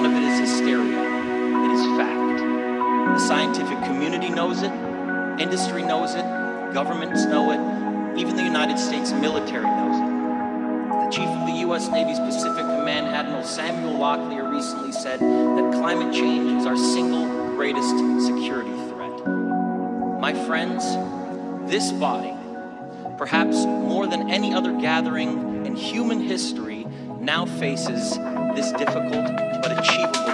none of it is hysteria. It is fact. The scientific community knows it, industry knows it, governments know it, even the United States military knows it. The chief of the U.S. Navy's Pacific Command, Admiral Samuel Locklear, recently said that climate change is our single greatest security threat. My friends, this body, perhaps more than any other gathering in human history, now faces this difficult but achievable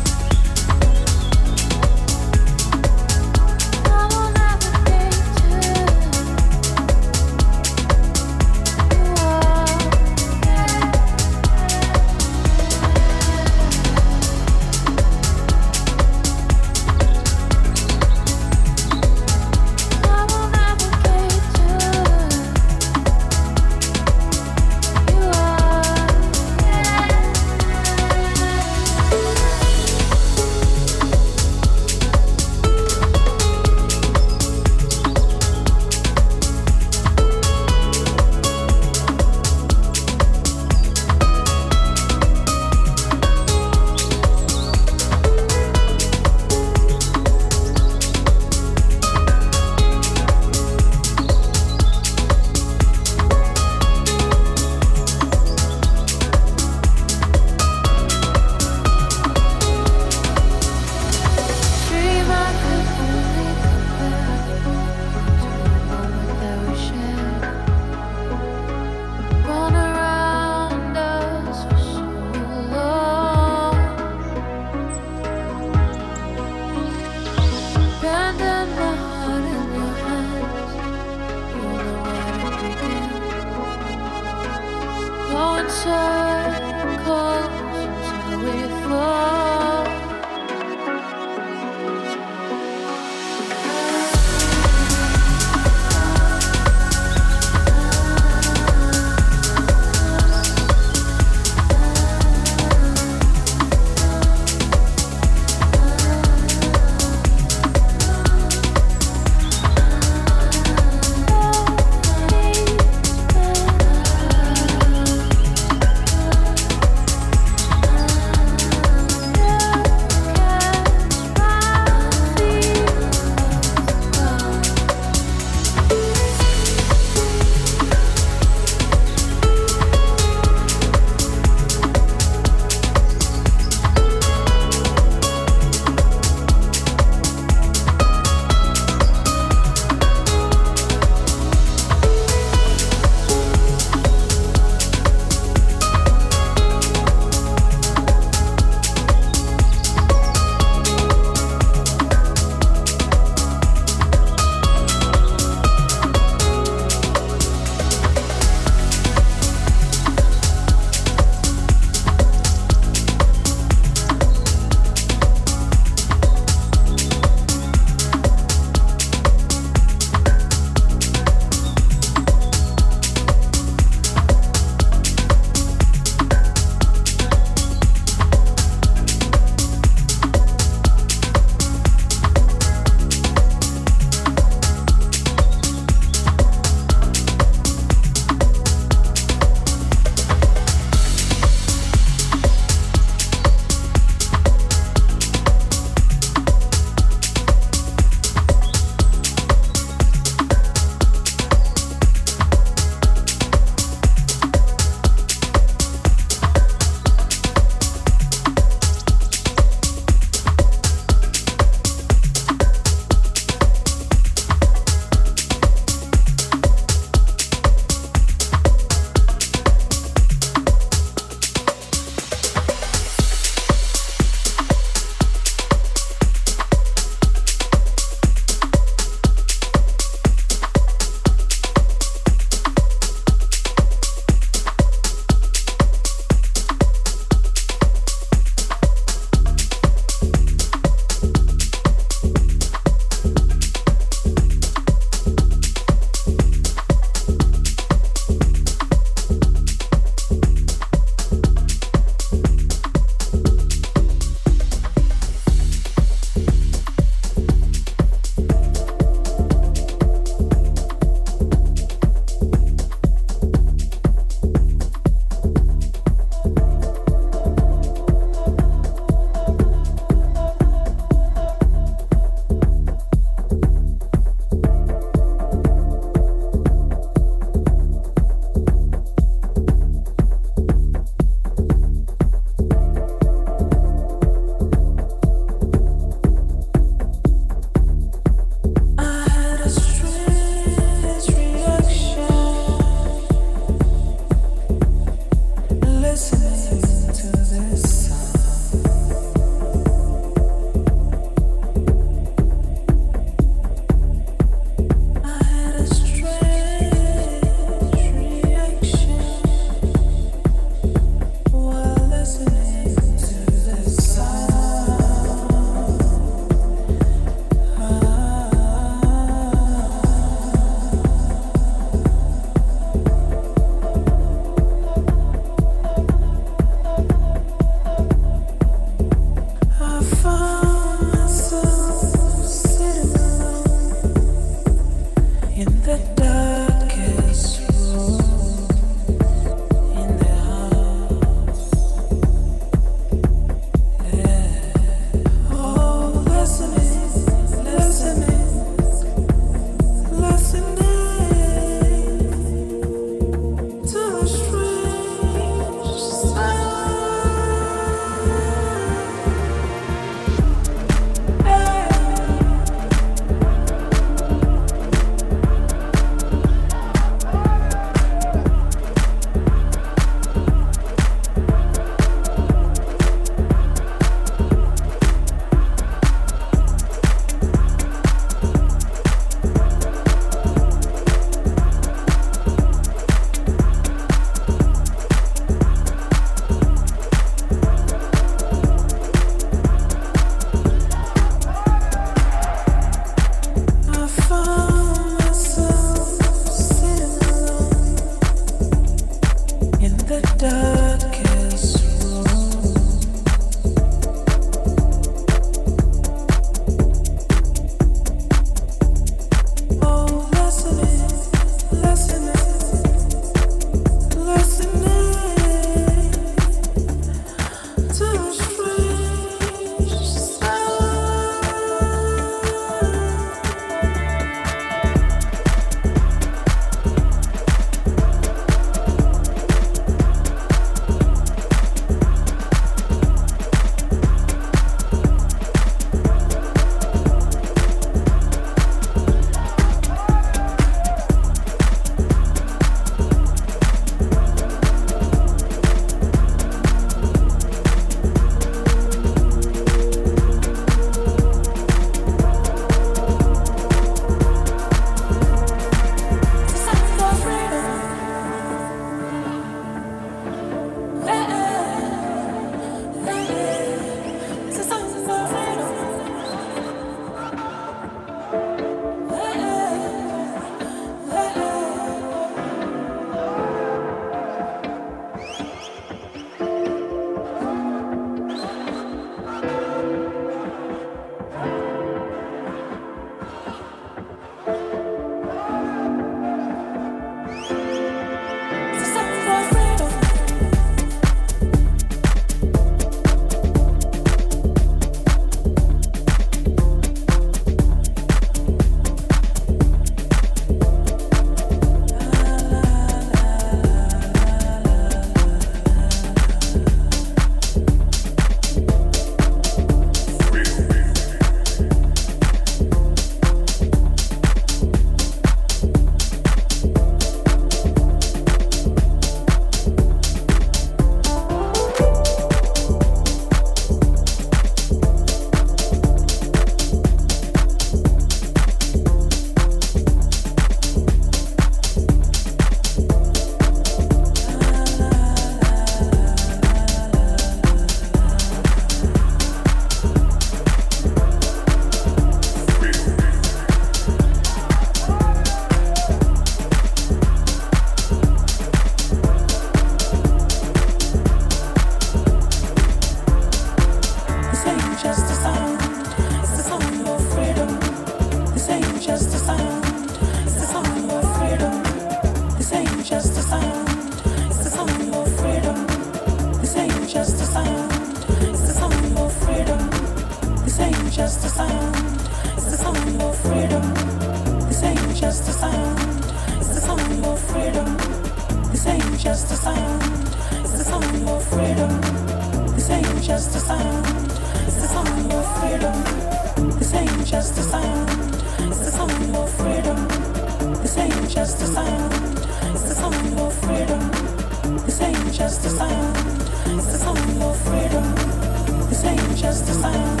just a sign. It's a song of freedom. This ain't just a song.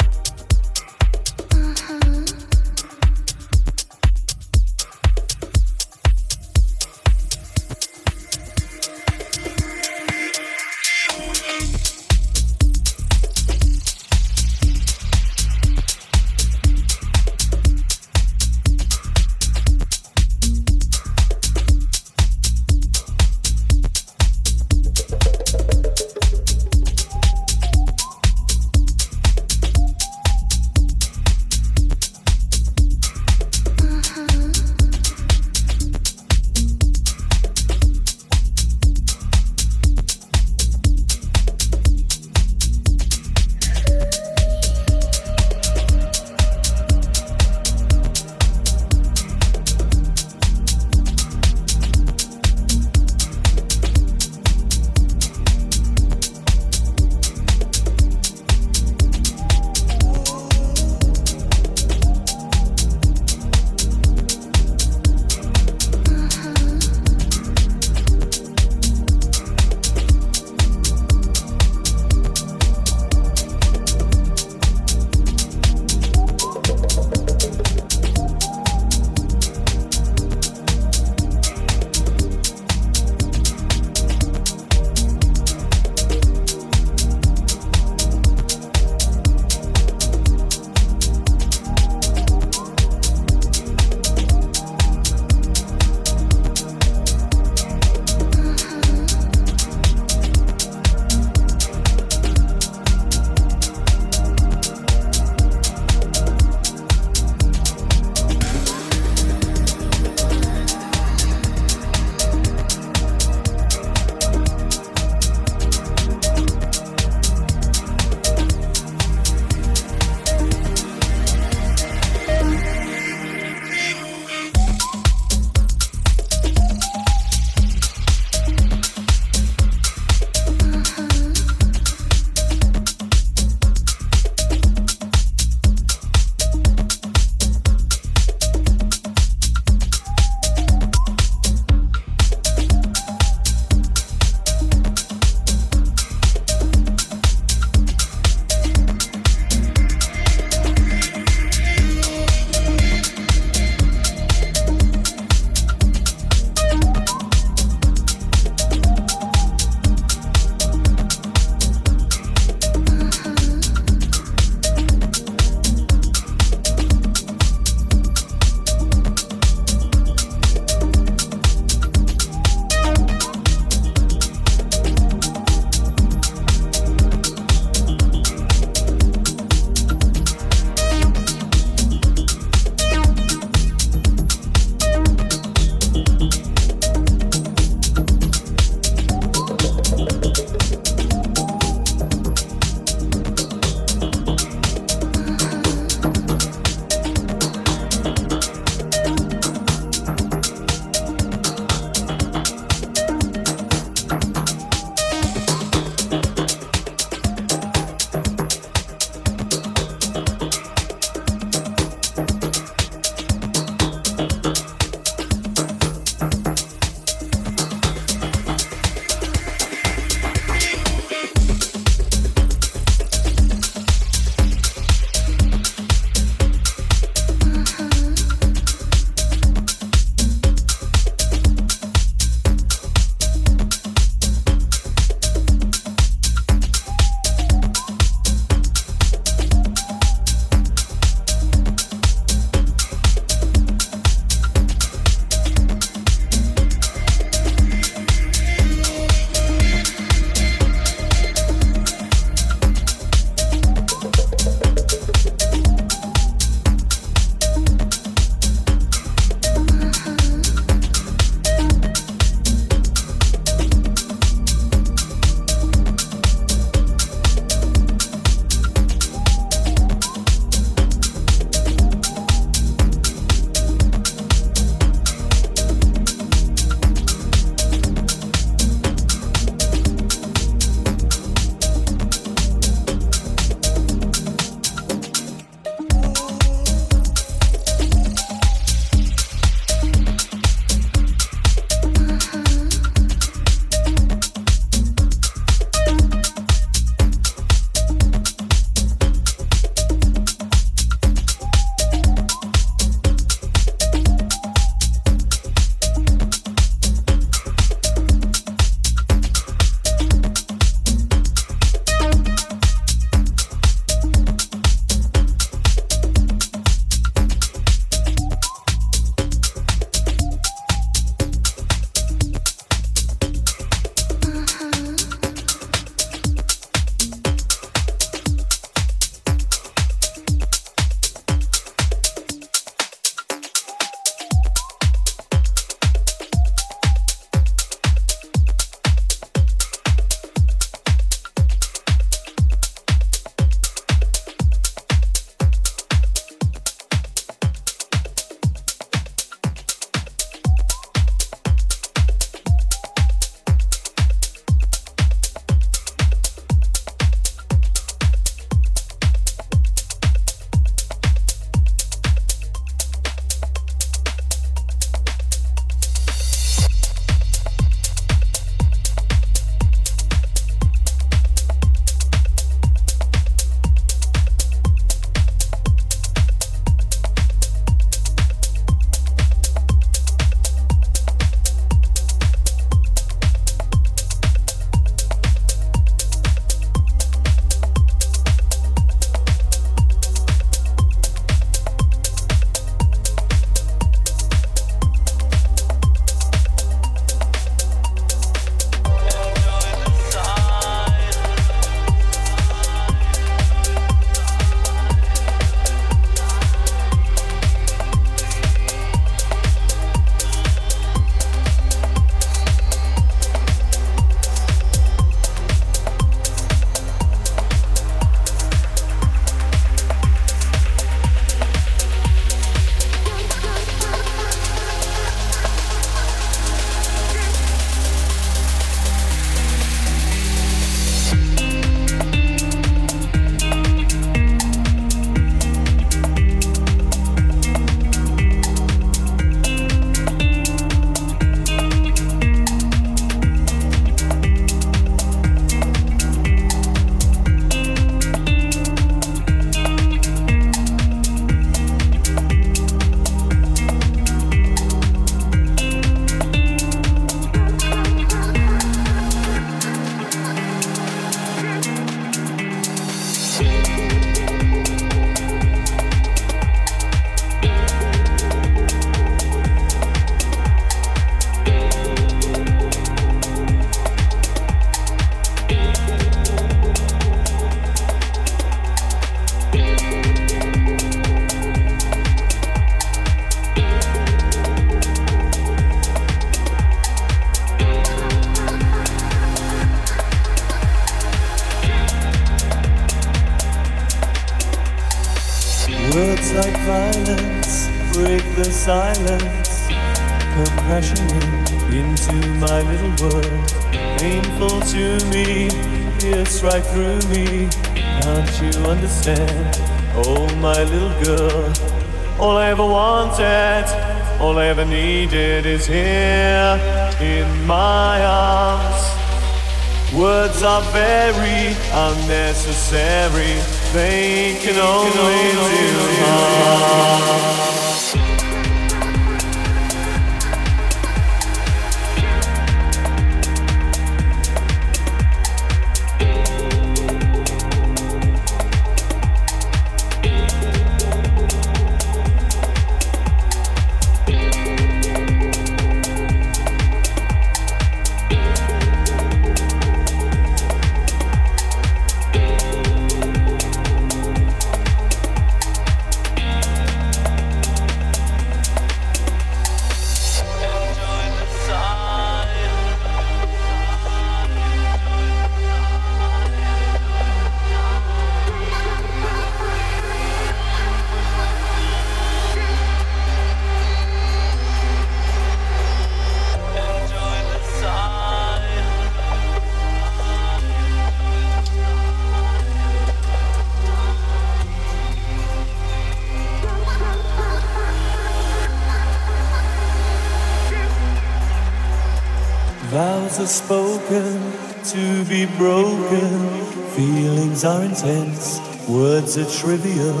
Vows are spoken to be broken. Feelings are intense, words are trivial.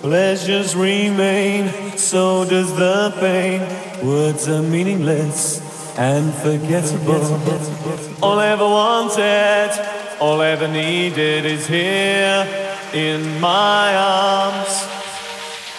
Pleasures remain, so does the pain. Words are meaningless and forgettable. All I ever wanted, all I ever needed is here in my arms.